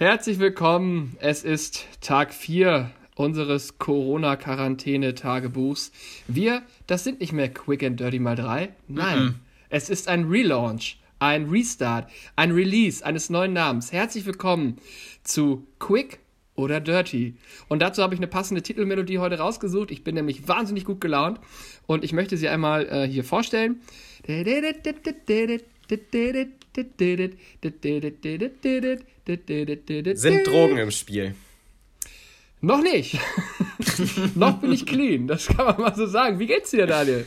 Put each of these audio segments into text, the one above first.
Herzlich willkommen. Es ist Tag 4 unseres Corona-Quarantäne-Tagebuchs. Wir, das sind nicht mehr Quick and Dirty mal 3. Nein, -mm. es ist ein Relaunch, ein Restart, ein Release eines neuen Namens. Herzlich willkommen zu Quick oder Dirty. Und dazu habe ich eine passende Titelmelodie heute rausgesucht. Ich bin nämlich wahnsinnig gut gelaunt und ich möchte sie einmal äh, hier vorstellen. Sind Drogen im Spiel? Noch nicht. Noch bin ich clean, das kann man mal so sagen. Wie geht's dir, Daniel?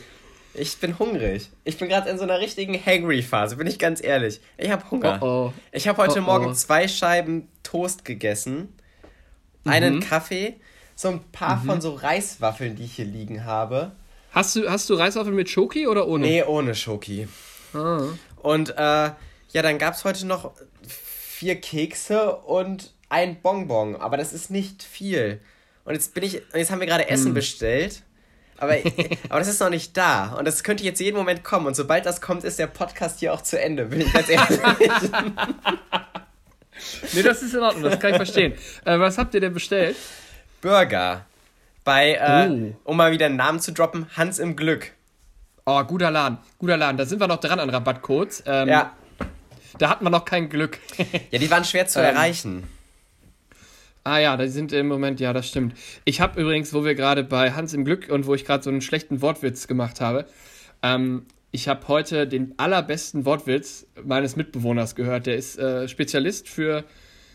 Ich bin hungrig. Ich bin gerade in so einer richtigen Hangry-Phase, bin ich ganz ehrlich. Ich habe Hunger. Oh oh. Ich habe heute oh Morgen zwei Scheiben Toast gegessen, einen mhm. Kaffee, so ein paar mhm. von so Reiswaffeln, die ich hier liegen habe. Hast du, hast du Reiswaffeln mit Schoki oder ohne? Nee, ohne Schoki. Ah. Und äh, ja, dann gab es heute noch vier Kekse und ein Bonbon, aber das ist nicht viel. Und jetzt bin ich, und jetzt haben wir gerade Essen hm. bestellt. Aber, aber das ist noch nicht da. Und das könnte jetzt jeden Moment kommen. Und sobald das kommt, ist der Podcast hier auch zu Ende, bin ich ganz ehrlich. nee, das ist in Ordnung, das kann ich verstehen. Äh, was habt ihr denn bestellt? Burger. Bei, äh, oh. um mal wieder einen Namen zu droppen, Hans im Glück. Oh, guter Laden, guter Laden. Da sind wir noch dran an Rabattcodes. Ähm, ja. Da hatten wir noch kein Glück. ja, die waren schwer zu ähm, erreichen. Ah ja, die sind im Moment, ja, das stimmt. Ich habe übrigens, wo wir gerade bei Hans im Glück und wo ich gerade so einen schlechten Wortwitz gemacht habe, ähm, ich habe heute den allerbesten Wortwitz meines Mitbewohners gehört. Der ist äh, Spezialist für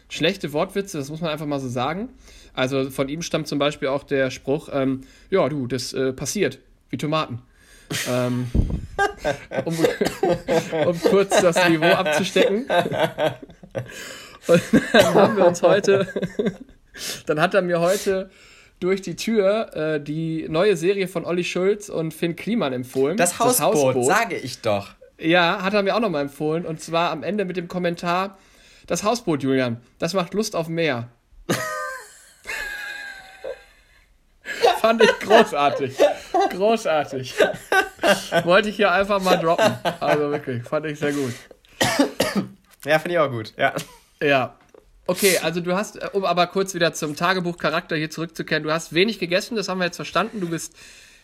schlechte Wortwitze, das muss man einfach mal so sagen. Also von ihm stammt zum Beispiel auch der Spruch, ähm, ja du, das äh, passiert, wie Tomaten ähm, um, um kurz das Niveau abzustecken. Und dann haben wir uns heute, dann hat er mir heute durch die Tür äh, die neue Serie von Olli Schulz und Finn Kliman empfohlen. Das Hausboot, das Hausboot. sage ich doch. Ja, hat er mir auch nochmal empfohlen. Und zwar am Ende mit dem Kommentar: Das Hausboot, Julian, das macht Lust auf mehr. Fand ich großartig. Großartig. Wollte ich hier einfach mal droppen. Also wirklich, fand ich sehr gut. Ja, finde ich auch gut, ja. Ja. Okay, also du hast, um aber kurz wieder zum Tagebuchcharakter hier zurückzukehren, du hast wenig gegessen, das haben wir jetzt verstanden. Du bist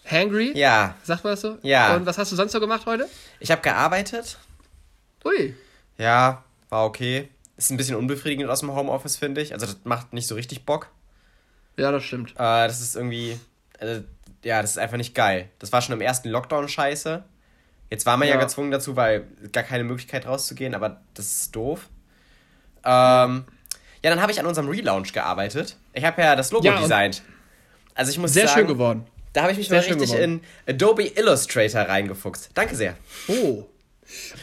hangry. Ja. Sagt man das so? Ja. Und was hast du sonst so gemacht heute? Ich habe gearbeitet. Ui. Ja, war okay. Ist ein bisschen unbefriedigend aus dem Homeoffice, finde ich. Also das macht nicht so richtig Bock. Ja, das stimmt. Äh, das ist irgendwie, also, ja, das ist einfach nicht geil. Das war schon im ersten Lockdown scheiße. Jetzt war man ja, ja gezwungen dazu, weil gar keine Möglichkeit rauszugehen, aber das ist doof. Ähm, ja, dann habe ich an unserem Relaunch gearbeitet. Ich habe ja das Logo ja, designt. Also ich muss sehr sagen, schön geworden. Da habe ich mich sehr mal richtig in Adobe Illustrator reingefuchst. Danke sehr. Oh,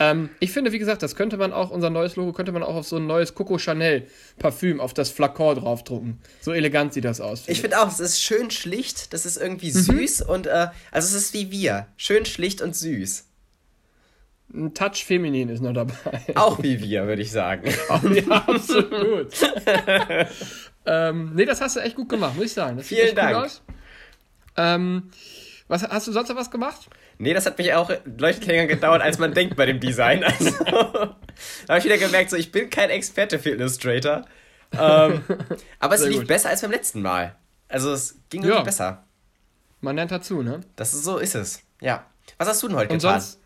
ähm, ich finde, wie gesagt, das könnte man auch, unser neues Logo könnte man auch auf so ein neues Coco Chanel Parfüm auf das Flakon draufdrucken. So elegant sieht das aus. Find ich finde auch, es ist schön schlicht, das ist irgendwie mhm. süß und, äh, also es ist wie wir. Schön schlicht und süß. Ein Touch feminin ist noch dabei. Auch wie wir, würde ich sagen. ja, absolut. ähm, nee, das hast du echt gut gemacht, muss ich sagen. Das Vielen Dank. Ähm, was, hast du sonst noch was gemacht? Nee, das hat mich auch leuchtend länger gedauert, als man denkt bei dem Design. Also, da habe ich wieder gemerkt, so, ich bin kein Experte für Illustrator. Ähm, aber es Sehr lief gut. besser als beim letzten Mal. Also es ging irgendwie ja. besser. Man lernt dazu, ne? Das ist, so ist es. Ja. Was hast du denn heute Und getan? Sonst,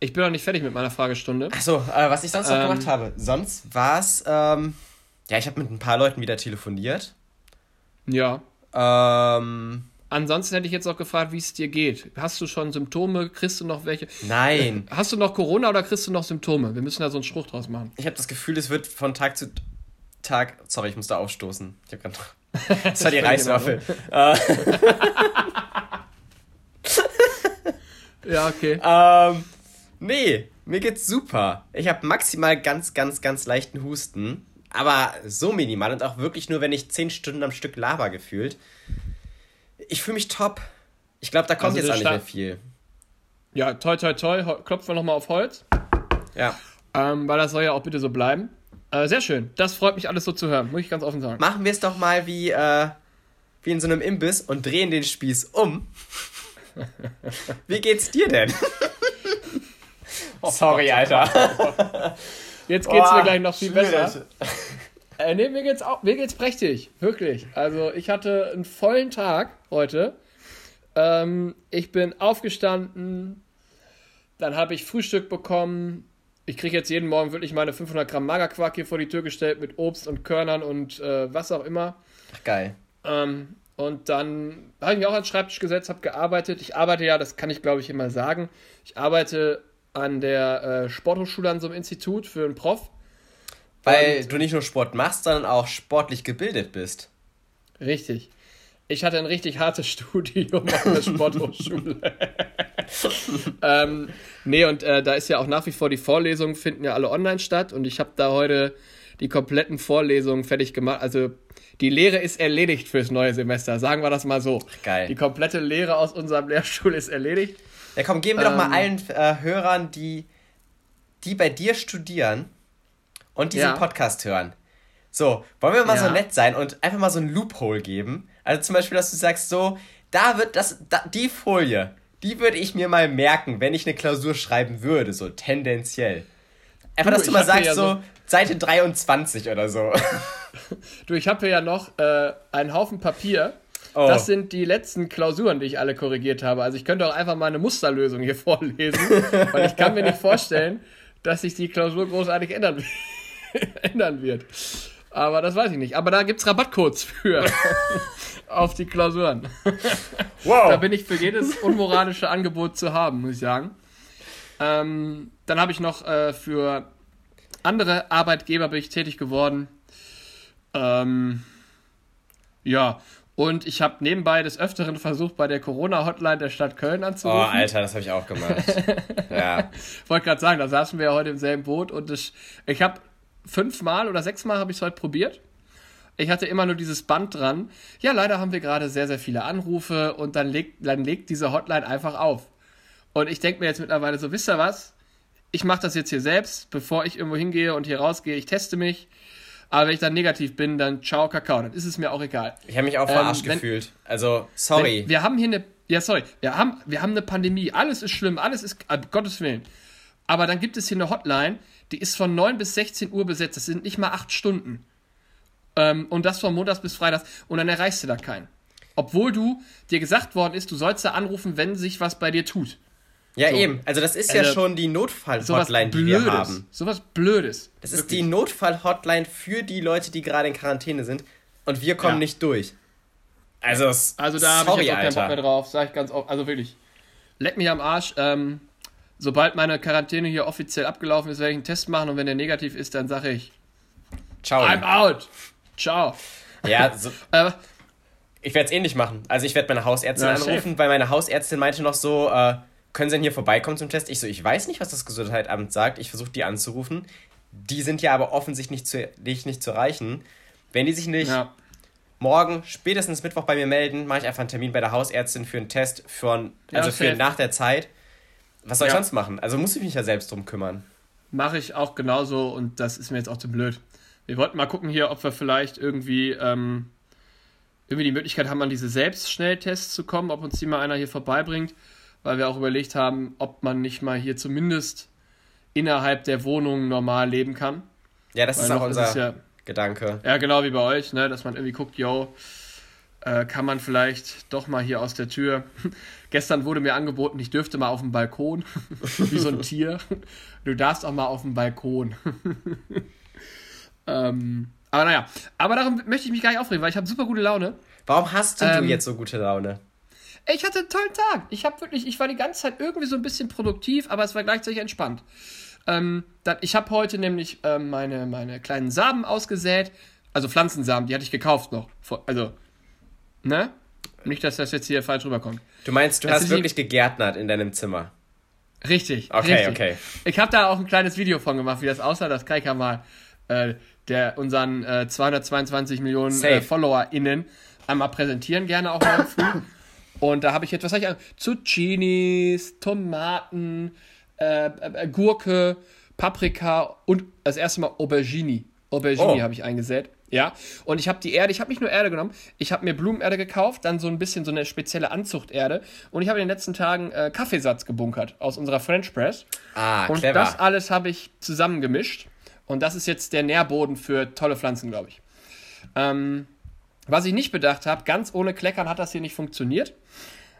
ich bin noch nicht fertig mit meiner Fragestunde. Achso, äh, was ich sonst noch ähm, gemacht habe. Sonst war es, ähm, ja, ich habe mit ein paar Leuten wieder telefoniert. Ja. Ähm, Ansonsten hätte ich jetzt auch gefragt, wie es dir geht. Hast du schon Symptome? Kriegst du noch welche? Nein. Äh, hast du noch Corona oder kriegst du noch Symptome? Wir müssen da so einen Spruch draus machen. Ich habe das Gefühl, es wird von Tag zu Tag. Sorry, ich muss da aufstoßen. Ich habe gerade. Das war die Reiswaffel. Äh. ja, okay. Ähm, nee, mir geht's super. Ich habe maximal ganz, ganz, ganz leichten Husten. Aber so minimal und auch wirklich nur, wenn ich zehn Stunden am Stück laber gefühlt ich fühle mich top. Ich glaube, da kommt also jetzt auch nicht mehr viel. Ja, toi, toi, toi. Klopfen wir nochmal auf Holz. Ja. Ähm, weil das soll ja auch bitte so bleiben. Äh, sehr schön. Das freut mich alles so zu hören, muss ich ganz offen sagen. Machen wir es doch mal wie, äh, wie in so einem Imbiss und drehen den Spieß um. wie geht's dir denn? oh, Sorry, Alter. Jetzt geht's oh, mir gleich noch viel schwierig. besser. Äh, nee, mir geht's auch, mir geht's prächtig, wirklich. Also ich hatte einen vollen Tag heute. Ähm, ich bin aufgestanden, dann habe ich Frühstück bekommen. Ich kriege jetzt jeden Morgen wirklich meine 500 Gramm Magerquark hier vor die Tür gestellt mit Obst und Körnern und äh, was auch immer. Ach, geil. Ähm, und dann habe ich mich auch an den Schreibtisch gesetzt, habe gearbeitet. Ich arbeite ja, das kann ich glaube ich immer sagen. Ich arbeite an der äh, Sporthochschule an so einem Institut für einen Prof. Weil und, du nicht nur Sport machst, sondern auch sportlich gebildet bist. Richtig. Ich hatte ein richtig hartes Studium an der Sporthochschule. ähm, nee, und äh, da ist ja auch nach wie vor die Vorlesungen finden ja alle online statt und ich habe da heute die kompletten Vorlesungen fertig gemacht. Also die Lehre ist erledigt fürs neue Semester, sagen wir das mal so. Geil. Die komplette Lehre aus unserem Lehrstuhl ist erledigt. Ja, komm, geben wir ähm, doch mal ähm. allen äh, Hörern, die, die bei dir studieren und diesen ja. Podcast hören. So, wollen wir mal ja. so nett sein und einfach mal so ein Loophole geben? Also zum Beispiel, dass du sagst, so, da wird das, da, die Folie, die würde ich mir mal merken, wenn ich eine Klausur schreiben würde, so tendenziell. Einfach, du, dass du mal sagst, ja so, so, Seite 23 oder so. Du, ich habe hier ja noch äh, einen Haufen Papier. Oh. Das sind die letzten Klausuren, die ich alle korrigiert habe. Also ich könnte auch einfach mal eine Musterlösung hier vorlesen, weil ich kann mir nicht vorstellen, dass sich die Klausur großartig ändern, ändern wird. Aber das weiß ich nicht. Aber da gibt es Rabattcodes für auf die Klausuren. Wow. Da bin ich für jedes unmoralische Angebot zu haben, muss ich sagen. Ähm, dann habe ich noch äh, für andere Arbeitgeber bin ich tätig geworden. Ähm, ja, und ich habe nebenbei des Öfteren versucht, bei der Corona-Hotline der Stadt Köln anzurufen. Oh, Alter, das habe ich auch gemacht. ja. Wollte gerade sagen, da saßen wir ja heute im selben Boot und ich, ich habe fünfmal oder sechsmal habe ich es heute probiert. Ich hatte immer nur dieses Band dran. Ja, leider haben wir gerade sehr, sehr viele Anrufe und dann legt, dann legt diese Hotline einfach auf. Und ich denke mir jetzt mittlerweile so, wisst ihr was? Ich mache das jetzt hier selbst, bevor ich irgendwo hingehe und hier rausgehe. Ich teste mich aber wenn ich dann negativ bin, dann ciao, Kakao. Dann ist es mir auch egal. Ich habe mich auch verarscht ähm, wenn, gefühlt. Also, sorry. Wir haben hier eine. Ja, sorry. Wir haben, wir haben eine Pandemie. Alles ist schlimm. Alles ist. Uh, Gottes Willen. Aber dann gibt es hier eine Hotline, die ist von 9 bis 16 Uhr besetzt. Das sind nicht mal 8 Stunden. Ähm, und das von Montags bis Freitags. Und dann erreichst du da keinen. Obwohl du dir gesagt worden ist, du sollst da anrufen, wenn sich was bei dir tut. Ja, so. eben. Also das ist ja also, schon die Notfall-Hotline, die wir haben. Sowas Blödes. Das Wirklich. ist die Notfall-Hotline für die Leute, die gerade in Quarantäne sind. Und wir kommen ja. nicht durch. Also, also da habe ich jetzt auch keinen Bock mehr drauf, sag ich ganz oft. Also wirklich, leck mich am Arsch. Ähm, sobald meine Quarantäne hier offiziell abgelaufen ist, werde ich einen Test machen und wenn der negativ ist, dann sage ich Ciao. I'm out. Ciao. Ja, so, äh, ich werde es ähnlich machen. Also ich werde meine Hausärztin ja, anrufen, weil meine Hausärztin meinte noch so, äh, können Sie denn hier vorbeikommen zum Test? Ich so, ich weiß nicht, was das Gesundheitsamt sagt. Ich versuche die anzurufen. Die sind ja aber offensichtlich nicht zu, nicht, nicht zu erreichen. Wenn die sich nicht ja. morgen, spätestens Mittwoch bei mir melden, mache ich einfach einen Termin bei der Hausärztin für einen Test, für, also ja, für nach der Zeit. Was soll ich sonst machen? Also muss ich mich ja selbst drum kümmern. Mache ich auch genauso und das ist mir jetzt auch zu blöd. Wir wollten mal gucken hier, ob wir vielleicht irgendwie, ähm, irgendwie die Möglichkeit haben, an diese Selbstschnelltests zu kommen, ob uns die mal einer hier vorbeibringt weil wir auch überlegt haben, ob man nicht mal hier zumindest innerhalb der Wohnung normal leben kann. Ja, das weil ist auch unser ist ja, Gedanke. Ja, genau wie bei euch, ne, dass man irgendwie guckt, yo, äh, kann man vielleicht doch mal hier aus der Tür. Gestern wurde mir angeboten, ich dürfte mal auf dem Balkon, wie so ein Tier. Du darfst auch mal auf dem Balkon. ähm, aber naja, aber darum möchte ich mich gar nicht aufregen, weil ich habe super gute Laune. Warum hast du, ähm, du jetzt so gute Laune? Ich hatte einen tollen Tag. Ich habe wirklich, ich war die ganze Zeit irgendwie so ein bisschen produktiv, aber es war gleichzeitig entspannt. Ähm, dann, ich habe heute nämlich ähm, meine, meine kleinen Samen ausgesät. Also Pflanzensamen, die hatte ich gekauft noch. Also, ne? Nicht, dass das jetzt hier falsch rüberkommt. Du meinst, du das hast wirklich gegärtnert in deinem Zimmer? Richtig. Okay, richtig. okay. Ich habe da auch ein kleines Video von gemacht, wie das aussah. Das kann ich ja mal äh, der, unseren äh, 222 Millionen äh, FollowerInnen einmal präsentieren, gerne auch morgen früh. Und da habe ich jetzt, was habe ich Zucchinis, Tomaten, äh, äh, Gurke, Paprika und das erste Mal Aubergine. Aubergine oh. habe ich eingesät. Ja, und ich habe die Erde, ich habe nicht nur Erde genommen, ich habe mir Blumenerde gekauft, dann so ein bisschen so eine spezielle Anzuchterde und ich habe in den letzten Tagen äh, Kaffeesatz gebunkert aus unserer French Press. Ah, und clever. das alles habe ich zusammengemischt Und das ist jetzt der Nährboden für tolle Pflanzen, glaube ich. Ähm, was ich nicht bedacht habe, ganz ohne Kleckern hat das hier nicht funktioniert.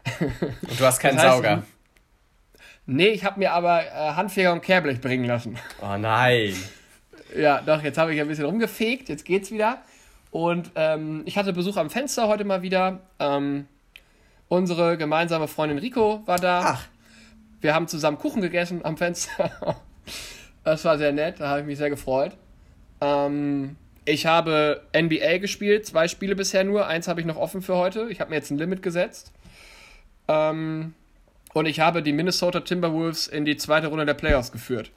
Und du hast keinen das heißt, Sauger. Nee, ich habe mir aber äh, Handfeger und Kehrblech bringen lassen. Oh nein. Ja, doch, jetzt habe ich ein bisschen rumgefegt, jetzt geht's wieder. Und ähm, ich hatte Besuch am Fenster heute mal wieder. Ähm, unsere gemeinsame Freundin Rico war da. Ach. Wir haben zusammen Kuchen gegessen am Fenster. das war sehr nett, da habe ich mich sehr gefreut. Ähm, ich habe NBA gespielt, zwei Spiele bisher nur. Eins habe ich noch offen für heute. Ich habe mir jetzt ein Limit gesetzt. Ähm, und ich habe die Minnesota Timberwolves in die zweite Runde der Playoffs geführt.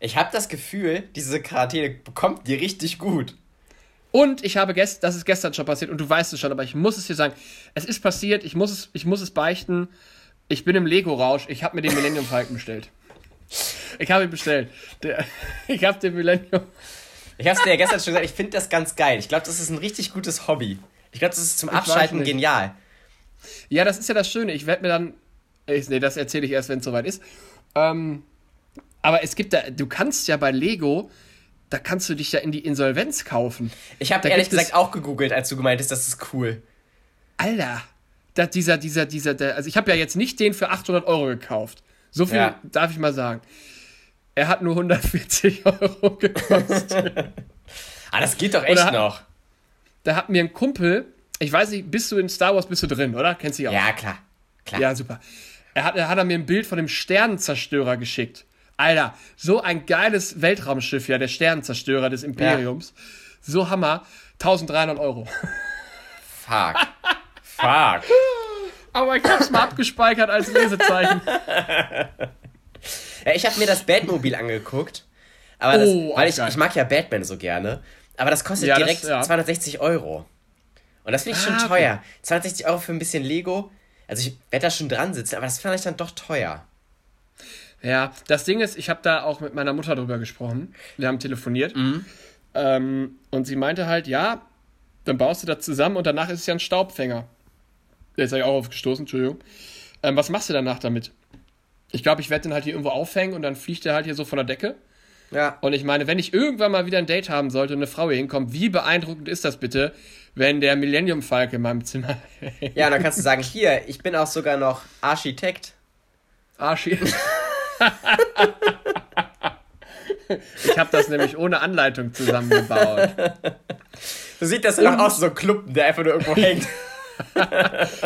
Ich habe das Gefühl, diese Quarantäne bekommt dir richtig gut. Und ich habe gestern, das ist gestern schon passiert und du weißt es schon, aber ich muss es dir sagen, es ist passiert, ich muss es, ich muss es beichten. Ich bin im Lego-Rausch, ich habe mir den Millennium Falcon bestellt. Ich habe ihn bestellt. Der, ich habe den Millennium. Ich habe es dir ja gestern schon gesagt, ich finde das ganz geil. Ich glaube, das ist ein richtig gutes Hobby. Ich glaube, das ist zum Abschalten genial. Ja, das ist ja das Schöne. Ich werde mir dann. Ich, nee, das erzähle ich erst, wenn es soweit ist. Ähm, aber es gibt da, du kannst ja bei Lego, da kannst du dich ja in die Insolvenz kaufen. Ich habe ehrlich gesagt auch gegoogelt, als du gemeint hast, das ist cool. Alter, da, dieser, dieser, dieser, der, also ich habe ja jetzt nicht den für 800 Euro gekauft. So viel ja. darf ich mal sagen. Er hat nur 140 Euro gekostet. ah, das geht doch echt hat, noch. Da hat mir ein Kumpel, ich weiß nicht, bist du in Star Wars, bist du drin, oder? Kennst du dich auch? Ja, klar. klar. Ja, super. Er hat, er hat mir ein Bild von dem Sternenzerstörer geschickt. Alter, so ein geiles Weltraumschiff, ja, der Sternenzerstörer des Imperiums. Ja. So Hammer. 1300 Euro. Fuck. Fuck. Aber ich hab's mal abgespeichert als Lesezeichen. ja, ich habe mir das Batmobil angeguckt. Aber das, oh, weil ich, ich mag ja Batman so gerne. Aber das kostet ja, direkt das, ja. 260 Euro. Und das finde ich ah, schon teuer. Okay. 260 Euro für ein bisschen Lego. Also ich werde da schon dran sitzen, aber das fand ich dann doch teuer. Ja, das Ding ist, ich habe da auch mit meiner Mutter drüber gesprochen. Wir haben telefoniert. Mhm. Ähm, und sie meinte halt, ja, dann baust du das zusammen und danach ist es ja ein Staubfänger. Der ist ja auch aufgestoßen, Entschuldigung. Ähm, was machst du danach damit? Ich glaube, ich werde den halt hier irgendwo aufhängen und dann fliegt der halt hier so von der Decke. Ja. Und ich meine, wenn ich irgendwann mal wieder ein Date haben sollte und eine Frau hier hinkommt, wie beeindruckend ist das bitte, wenn der Millennium Falke in meinem Zimmer. ja, dann kannst du sagen, hier, ich bin auch sogar noch Architekt. Architekt. ich habe das nämlich ohne Anleitung zusammengebaut. Du siehst das auch aus, so ein Klumpen, der einfach nur irgendwo hängt.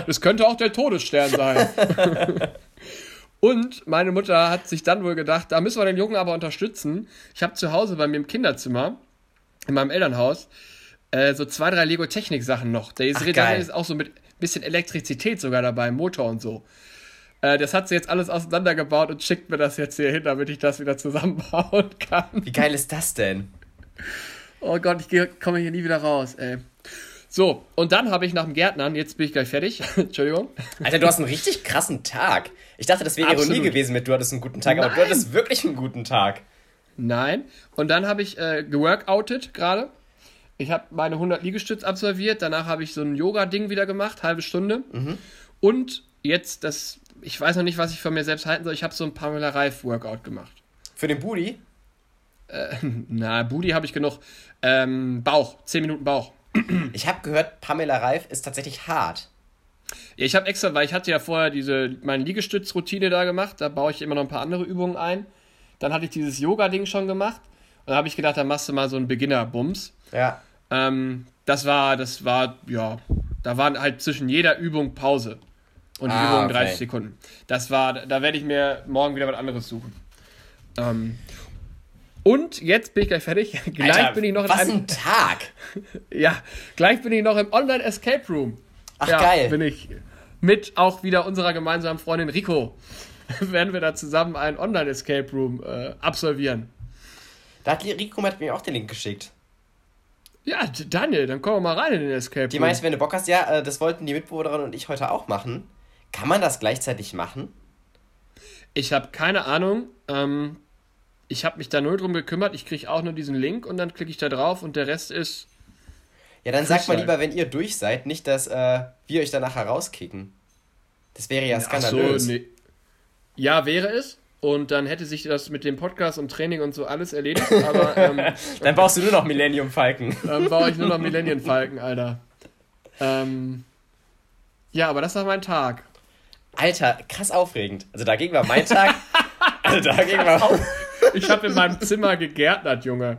das könnte auch der Todesstern sein. Und meine Mutter hat sich dann wohl gedacht, da müssen wir den Jungen aber unterstützen. Ich habe zu Hause bei mir im Kinderzimmer, in meinem Elternhaus, äh, so zwei, drei Lego-Technik-Sachen noch. Da ist, Ach, ist auch so mit bisschen Elektrizität sogar dabei, Motor und so. Äh, das hat sie jetzt alles auseinandergebaut und schickt mir das jetzt hier hin, damit ich das wieder zusammenbauen kann. Wie geil ist das denn? Oh Gott, ich komme hier nie wieder raus, ey. So, und dann habe ich nach dem Gärtnern, jetzt bin ich gleich fertig. Entschuldigung. Alter, du hast einen richtig krassen Tag. Ich dachte, das wäre Ironie gewesen mit, du hattest einen guten Tag, Nein. aber du hattest wirklich einen guten Tag. Nein. Und dann habe ich äh, geworkoutet gerade. Ich habe meine 100 Liegestütz absolviert. Danach habe ich so ein Yoga-Ding wieder gemacht, halbe Stunde. Mhm. Und jetzt das ich weiß noch nicht, was ich von mir selbst halten soll. Ich habe so ein Pamela Reif Workout gemacht. Für den Booty? Äh, na, Booty habe ich genug. Ähm, Bauch, 10 Minuten Bauch. Ich habe gehört, Pamela Reif ist tatsächlich hart. Ja, ich habe extra, weil ich hatte ja vorher diese meine Liegestützroutine da gemacht, da baue ich immer noch ein paar andere Übungen ein. Dann hatte ich dieses Yoga-Ding schon gemacht und da habe ich gedacht, da machst du mal so einen Beginner-Bums. Ja. Ähm, das war, das war, ja, da waren halt zwischen jeder Übung Pause. Und die ah, Übung 30 okay. Sekunden. Das war, da werde ich mir morgen wieder was anderes suchen. Ähm, und jetzt bin ich gleich fertig. gleich Alter, bin ich noch in was einem, ein Tag! ja, gleich bin ich noch im Online Escape Room. Ach ja, geil. Bin ich mit auch wieder unserer gemeinsamen Freundin Rico. werden wir da zusammen einen Online Escape Room äh, absolvieren. Da hat Rico hat mir auch den Link geschickt. Ja, Daniel, dann kommen wir mal rein in den Escape Room. Die meinst, wenn du Bock hast, ja, äh, das wollten die Mitbewohnerin und ich heute auch machen. Kann man das gleichzeitig machen? Ich habe keine Ahnung. Ähm, ich habe mich da null drum gekümmert. Ich kriege auch nur diesen Link und dann klicke ich da drauf und der Rest ist. Ja, dann sagt mal lieber, wenn ihr durch seid, nicht, dass äh, wir euch danach herauskicken. Das wäre ja skandalös. Ach so, nee. Ja, wäre es. und dann hätte sich das mit dem Podcast und Training und so alles erledigt. Aber ähm, dann baust du nur noch Millennium Falken. Dann baue ich nur noch Millennium Falken, Alter. Ähm, ja, aber das war mein Tag. Alter, krass aufregend. Also dagegen war mein Tag. also dagegen war. Ich habe in meinem Zimmer gegärtnert, Junge.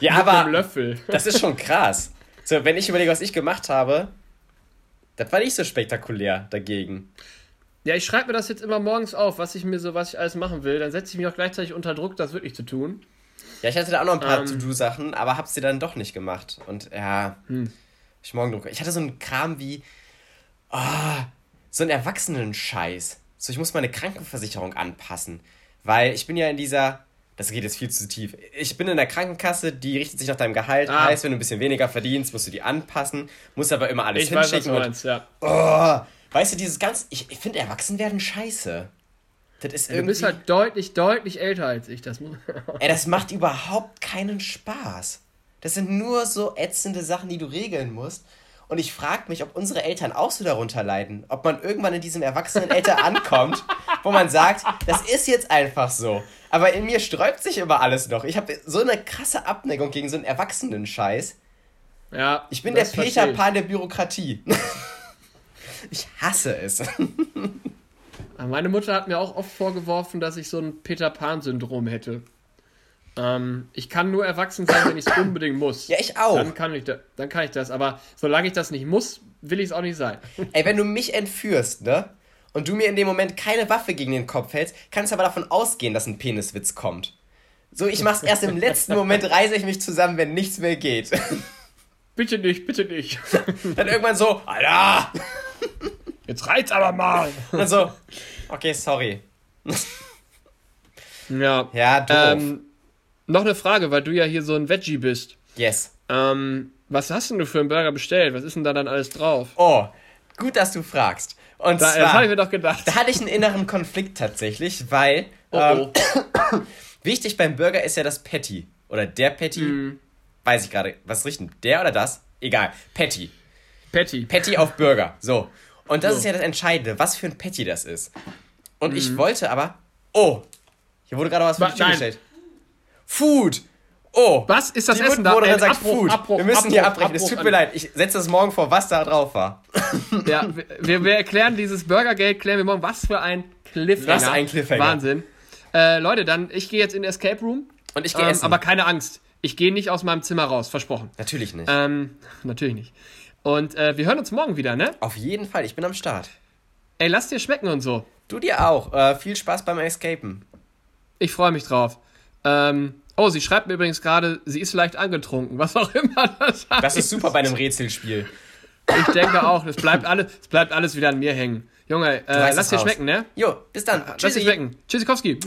Ja, Mit aber. Löffel. Das ist schon krass. So, wenn ich überlege, was ich gemacht habe, das war nicht so spektakulär dagegen. Ja, ich schreibe mir das jetzt immer morgens auf, was ich mir so, was ich alles machen will. Dann setze ich mich auch gleichzeitig unter Druck, das wirklich zu tun. Ja, ich hatte da auch noch ein paar ähm, To-Do-Sachen, aber hab's dir dann doch nicht gemacht. Und ja, hm. ich morgen Druck. Ich hatte so einen Kram wie, oh, so einen Erwachsenen-Scheiß. So, ich muss meine Krankenversicherung anpassen. Weil ich bin ja in dieser, das geht jetzt viel zu tief. Ich bin in der Krankenkasse, die richtet sich nach deinem Gehalt. Ah. Heißt, wenn du ein bisschen weniger verdienst, musst du die anpassen. Musst aber immer alles ich hinschicken. Weiß, meinst, ja. Oh, Weißt du, dieses ganz. Ich, ich finde, Erwachsen werden scheiße. Das ist irgendwie, du bist halt deutlich, deutlich älter als ich. Das ey, das macht überhaupt keinen Spaß. Das sind nur so ätzende Sachen, die du regeln musst. Und ich frage mich, ob unsere Eltern auch so darunter leiden. Ob man irgendwann in diesem Erwachsenenalter ankommt, wo man sagt, das ist jetzt einfach so. Aber in mir sträubt sich immer alles noch. Ich habe so eine krasse Abneigung gegen so einen Erwachsenen-Scheiß. Ja. Ich bin der Peter Pan der Bürokratie. Ich hasse es. Meine Mutter hat mir auch oft vorgeworfen, dass ich so ein Peter Pan-Syndrom hätte. Ähm, ich kann nur erwachsen sein, wenn ich es unbedingt muss. Ja, ich auch. Dann kann ich, da, dann kann ich das. Aber solange ich das nicht muss, will ich es auch nicht sein. Ey, wenn du mich entführst, ne? Und du mir in dem Moment keine Waffe gegen den Kopf hältst, kannst du aber davon ausgehen, dass ein Peniswitz kommt. So, ich mach's erst im letzten Moment, reiße ich mich zusammen, wenn nichts mehr geht. Bitte nicht, bitte nicht. Dann irgendwann so, Alter! Jetzt reizt aber mal. Und so, okay, sorry. ja. Ja, doof. Ähm, noch eine Frage, weil du ja hier so ein Veggie bist. Yes. Ähm, was hast denn du für einen Burger bestellt? Was ist denn da dann alles drauf? Oh, gut, dass du fragst. Und da, zwar, das habe ich mir doch gedacht. Da hatte ich einen inneren Konflikt tatsächlich, weil oh, ähm, oh. wichtig beim Burger ist ja das Patty. Oder der Patty. Mm. Weiß ich gerade. Was richten? Der oder das? Egal. Patty. Patty. Patty auf Burger. So. Und das so. ist ja das Entscheidende, was für ein Patty das ist. Und mhm. ich wollte aber. Oh! Hier wurde gerade was vor die Tür gestellt. Food! Oh! Was ist das die Essen da? Äh, sagt Abbruch, Food. Abbruch, wir müssen Abbruch, hier abbrechen. es tut mir leid. Ich setze das morgen vor, was da drauf war. ja, wir, wir erklären dieses Burgergate, klären wir morgen. Was für ein Cliffhanger. Was ein Cliffhanger. Wahnsinn. Äh, Leute, dann, ich gehe jetzt in den Escape Room. Und ich gehe ähm, essen. Aber keine Angst. Ich gehe nicht aus meinem Zimmer raus, versprochen. Natürlich nicht. Ähm, natürlich nicht. Und äh, wir hören uns morgen wieder, ne? Auf jeden Fall, ich bin am Start. Ey, lass dir schmecken und so. Du dir auch. Äh, viel Spaß beim Escapen. Ich freue mich drauf. Ähm, oh, sie schreibt mir übrigens gerade, sie ist leicht angetrunken, was auch immer das heißt. Das ist super bei einem Rätselspiel. Ich denke auch, es bleibt alles, es bleibt alles wieder an mir hängen. Junge, äh, lass dir schmecken, ne? Jo, bis dann. Lass dir schmecken. Tschüssikowski.